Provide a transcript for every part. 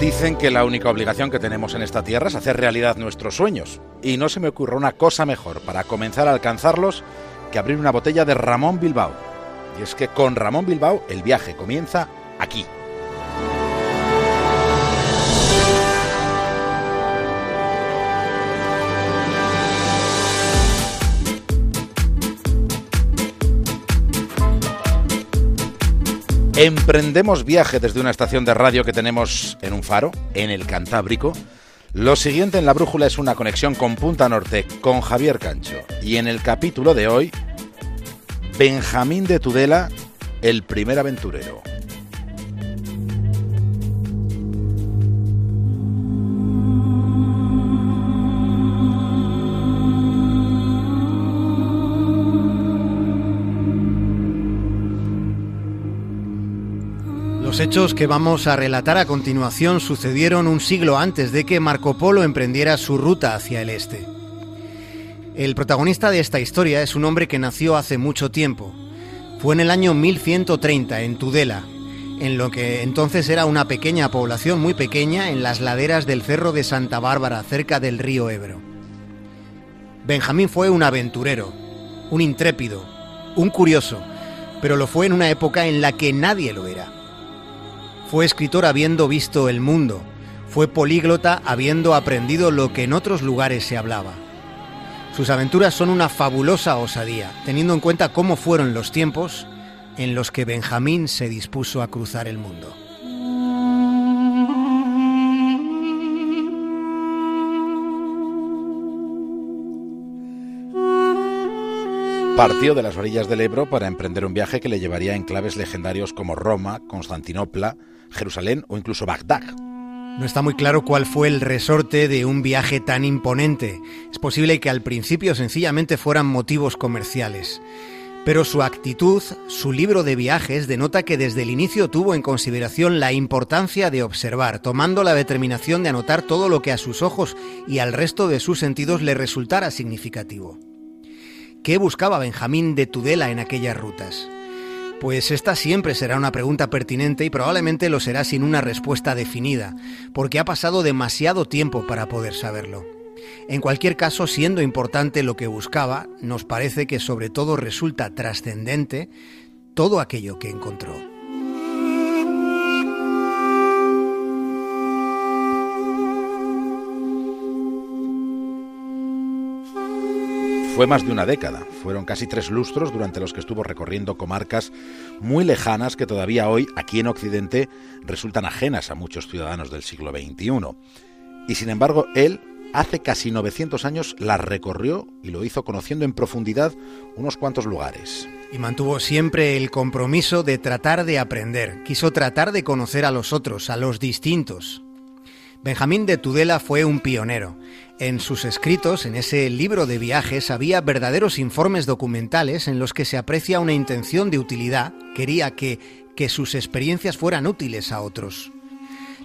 Dicen que la única obligación que tenemos en esta tierra es hacer realidad nuestros sueños. Y no se me ocurre una cosa mejor para comenzar a alcanzarlos que abrir una botella de Ramón Bilbao. Y es que con Ramón Bilbao el viaje comienza aquí. Emprendemos viaje desde una estación de radio que tenemos en un faro, en el Cantábrico. Lo siguiente en la brújula es una conexión con Punta Norte, con Javier Cancho. Y en el capítulo de hoy, Benjamín de Tudela, el primer aventurero. Los hechos que vamos a relatar a continuación sucedieron un siglo antes de que Marco Polo emprendiera su ruta hacia el este. El protagonista de esta historia es un hombre que nació hace mucho tiempo. Fue en el año 1130 en Tudela, en lo que entonces era una pequeña población muy pequeña en las laderas del Cerro de Santa Bárbara, cerca del río Ebro. Benjamín fue un aventurero, un intrépido, un curioso, pero lo fue en una época en la que nadie lo era. Fue escritor habiendo visto el mundo, fue políglota habiendo aprendido lo que en otros lugares se hablaba. Sus aventuras son una fabulosa osadía, teniendo en cuenta cómo fueron los tiempos en los que Benjamín se dispuso a cruzar el mundo. Partió de las orillas del Ebro para emprender un viaje que le llevaría a enclaves legendarios como Roma, Constantinopla, Jerusalén o incluso Bagdad. No está muy claro cuál fue el resorte de un viaje tan imponente. Es posible que al principio sencillamente fueran motivos comerciales. Pero su actitud, su libro de viajes, denota que desde el inicio tuvo en consideración la importancia de observar, tomando la determinación de anotar todo lo que a sus ojos y al resto de sus sentidos le resultara significativo. ¿Qué buscaba Benjamín de Tudela en aquellas rutas? Pues esta siempre será una pregunta pertinente y probablemente lo será sin una respuesta definida, porque ha pasado demasiado tiempo para poder saberlo. En cualquier caso, siendo importante lo que buscaba, nos parece que sobre todo resulta trascendente todo aquello que encontró. Fue más de una década, fueron casi tres lustros durante los que estuvo recorriendo comarcas muy lejanas que todavía hoy, aquí en Occidente, resultan ajenas a muchos ciudadanos del siglo XXI. Y sin embargo, él hace casi 900 años las recorrió y lo hizo conociendo en profundidad unos cuantos lugares. Y mantuvo siempre el compromiso de tratar de aprender, quiso tratar de conocer a los otros, a los distintos, Benjamín de Tudela fue un pionero. En sus escritos, en ese libro de viajes, había verdaderos informes documentales en los que se aprecia una intención de utilidad, quería que, que sus experiencias fueran útiles a otros.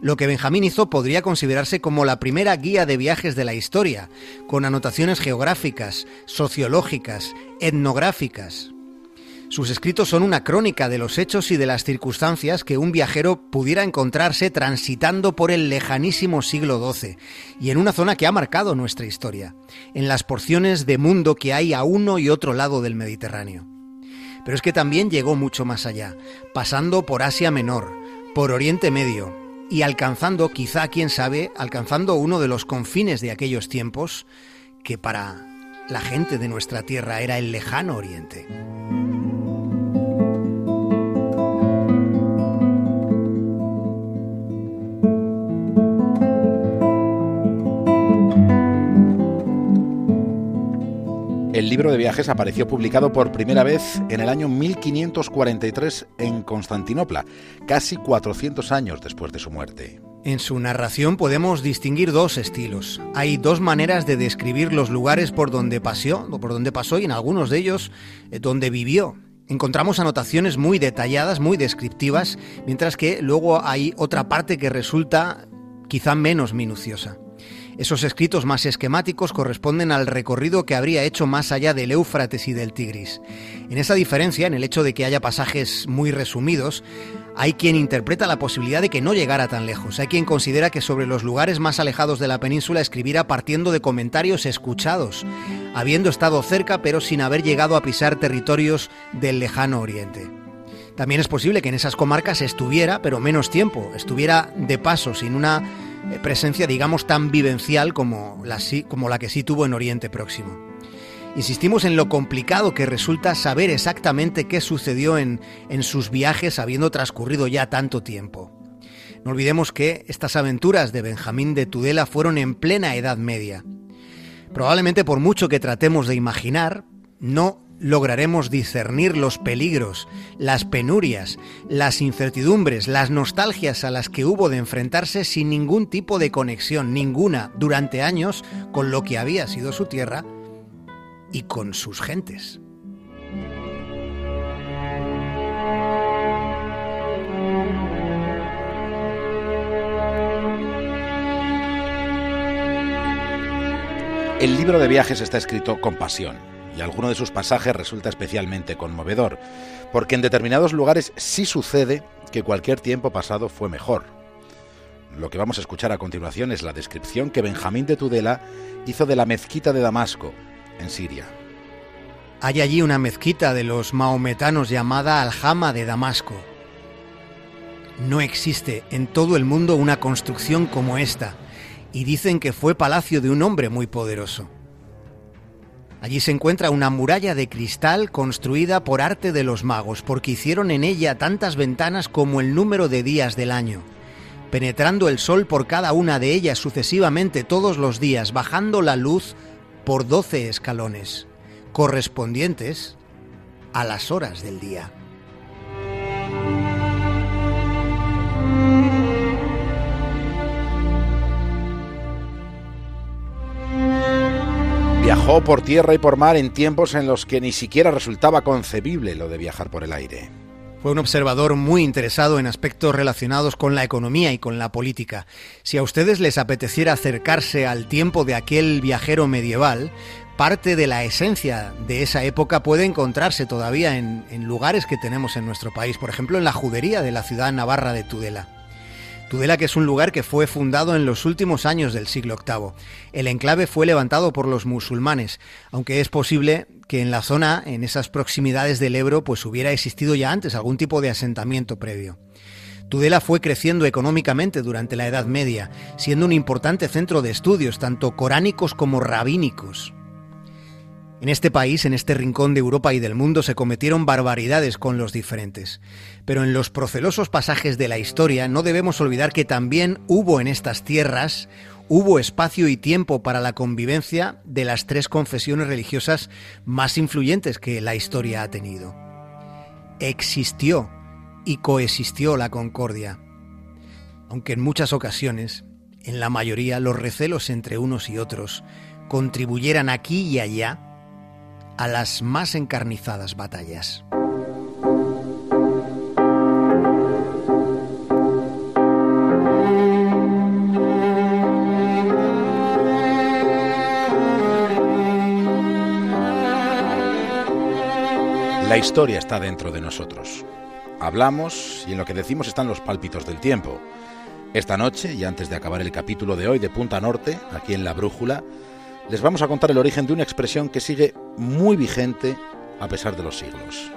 Lo que Benjamín hizo podría considerarse como la primera guía de viajes de la historia, con anotaciones geográficas, sociológicas, etnográficas. Sus escritos son una crónica de los hechos y de las circunstancias que un viajero pudiera encontrarse transitando por el lejanísimo siglo XII y en una zona que ha marcado nuestra historia, en las porciones de mundo que hay a uno y otro lado del Mediterráneo. Pero es que también llegó mucho más allá, pasando por Asia Menor, por Oriente Medio y alcanzando, quizá quién sabe, alcanzando uno de los confines de aquellos tiempos que para la gente de nuestra tierra era el lejano Oriente. El libro de viajes apareció publicado por primera vez en el año 1543 en Constantinopla, casi 400 años después de su muerte. En su narración podemos distinguir dos estilos. Hay dos maneras de describir los lugares por donde pasó, por donde pasó y en algunos de ellos eh, donde vivió. Encontramos anotaciones muy detalladas, muy descriptivas, mientras que luego hay otra parte que resulta quizá menos minuciosa. Esos escritos más esquemáticos corresponden al recorrido que habría hecho más allá del Éufrates y del Tigris. En esa diferencia, en el hecho de que haya pasajes muy resumidos, Hay quien interpreta la posibilidad de que no llegara tan lejos. Hay quien considera que sobre los lugares más alejados de la península escribiera partiendo de comentarios escuchados, habiendo estado cerca pero sin haber llegado a pisar territorios del lejano oriente. También es posible que en esas comarcas estuviera, pero menos tiempo, estuviera de paso, sin una presencia, digamos, tan vivencial como la, como la que sí tuvo en Oriente Próximo. Insistimos en lo complicado que resulta saber exactamente qué sucedió en, en sus viajes habiendo transcurrido ya tanto tiempo. No olvidemos que estas aventuras de Benjamín de Tudela fueron en plena Edad Media. Probablemente por mucho que tratemos de imaginar, no lograremos discernir los peligros, las penurias, las incertidumbres, las nostalgias a las que hubo de enfrentarse sin ningún tipo de conexión, ninguna, durante años, con lo que había sido su tierra y con sus gentes. El libro de viajes está escrito con pasión alguno de sus pasajes resulta especialmente conmovedor, porque en determinados lugares sí sucede que cualquier tiempo pasado fue mejor. Lo que vamos a escuchar a continuación es la descripción que Benjamín de Tudela hizo de la mezquita de Damasco, en Siria. Hay allí una mezquita de los maometanos llamada Aljama de Damasco. No existe en todo el mundo una construcción como esta, y dicen que fue palacio de un hombre muy poderoso. Allí se encuentra una muralla de cristal construida por arte de los magos, porque hicieron en ella tantas ventanas como el número de días del año, penetrando el sol por cada una de ellas sucesivamente todos los días, bajando la luz por doce escalones, correspondientes a las horas del día. Viajó por tierra y por mar en tiempos en los que ni siquiera resultaba concebible lo de viajar por el aire. Fue un observador muy interesado en aspectos relacionados con la economía y con la política. Si a ustedes les apeteciera acercarse al tiempo de aquel viajero medieval, parte de la esencia de esa época puede encontrarse todavía en, lugares que tenemos en nuestro país, por ejemplo en la judería de la ciudad navarra de Tudela. Tudela que es un lugar que fue fundado en los últimos años del siglo VIII. El enclave fue levantado por los musulmanes, aunque es posible que en la zona, en esas proximidades del Ebro, pues hubiera existido ya antes algún tipo de asentamiento previo. Tudela fue creciendo económicamente durante la Edad Media, siendo un importante centro de estudios, tanto coránicos como rabínicos. En este país, en este rincón de Europa y del mundo, se cometieron barbaridades con los diferentes. Pero en los procelosos pasajes de la historia no debemos olvidar que también hubo en estas tierras, hubo espacio y tiempo para la convivencia de las tres confesiones religiosas más influyentes que la historia ha tenido. Existió y coexistió la concordia, aunque en muchas ocasiones, en la mayoría, los recelos entre unos y otros contribuyeran aquí y allá a las más encarnizadas batallas. La historia está dentro de nosotros. Hablamos y en lo que decimos están los pálpitos del tiempo. Esta noche, y antes de acabar el capítulo de hoy de Punta Norte, aquí en La Brújula, les vamos a contar el origen de una expresión que sigue muy vigente a pesar de los siglos.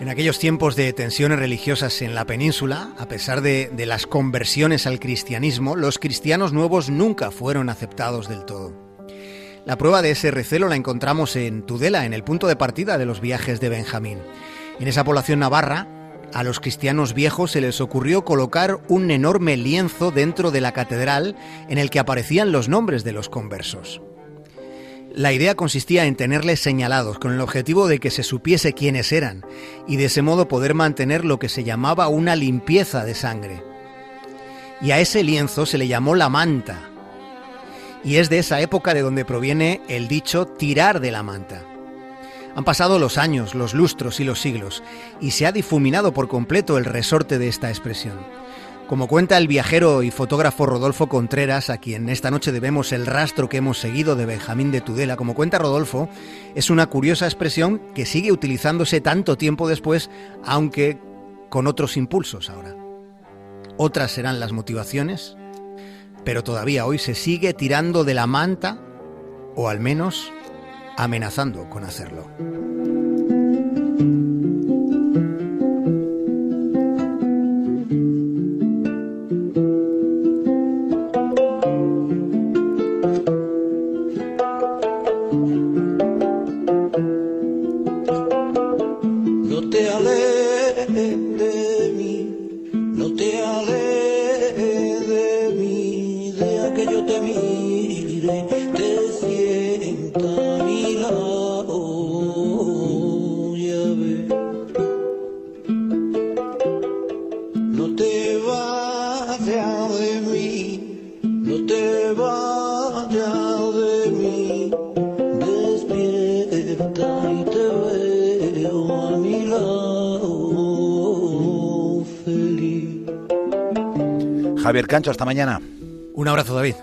En aquellos tiempos de tensiones religiosas en la península, a pesar de, de, las conversiones al cristianismo, los cristianos nuevos nunca fueron aceptados del todo. La prueba de ese recelo la encontramos en Tudela, en el punto de partida de los viajes de Benjamín. En esa población navarra, a los cristianos viejos se les ocurrió colocar un enorme lienzo dentro de la catedral en el que aparecían los nombres de los conversos. La idea consistía en tenerles señalados con el objetivo de que se supiese quiénes eran y de ese modo poder mantener lo que se llamaba una limpieza de sangre. Y a ese lienzo se le llamó la manta. Y es de esa época de donde proviene el dicho tirar de la manta. Han pasado los años, los lustros y los siglos, y se ha difuminado por completo el resorte de esta expresión. Como cuenta el viajero y fotógrafo Rodolfo Contreras, a quien esta noche debemos el rastro que hemos seguido de Benjamín de Tudela, como cuenta Rodolfo, es una curiosa expresión que sigue utilizándose tanto tiempo después, aunque con otros impulsos ahora. Otras serán las motivaciones, pero todavía hoy se sigue tirando de la manta, o al menos amenazando con hacerlo. Javier Cancho, hasta mañana. Un abrazo, David.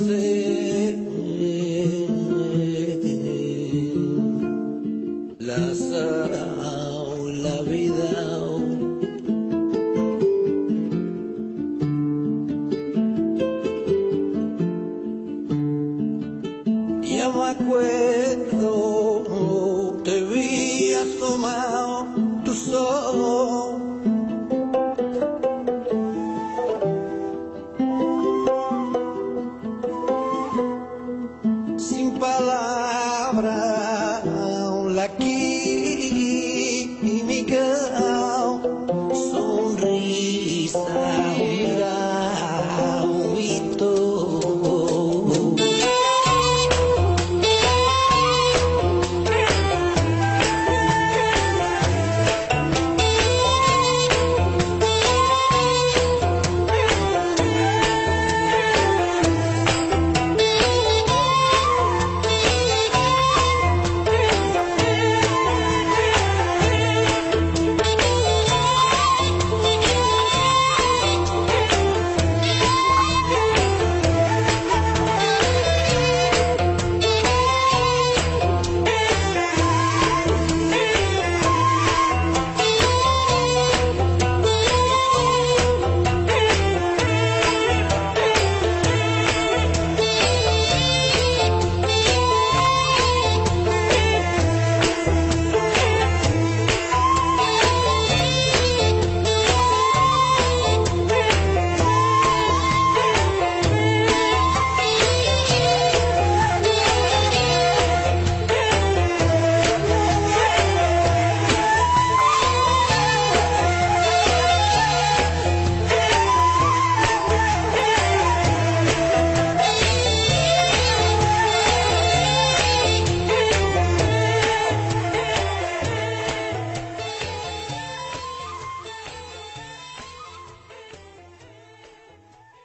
Oh, oh. acuerdo te vi asomado, tus ojos.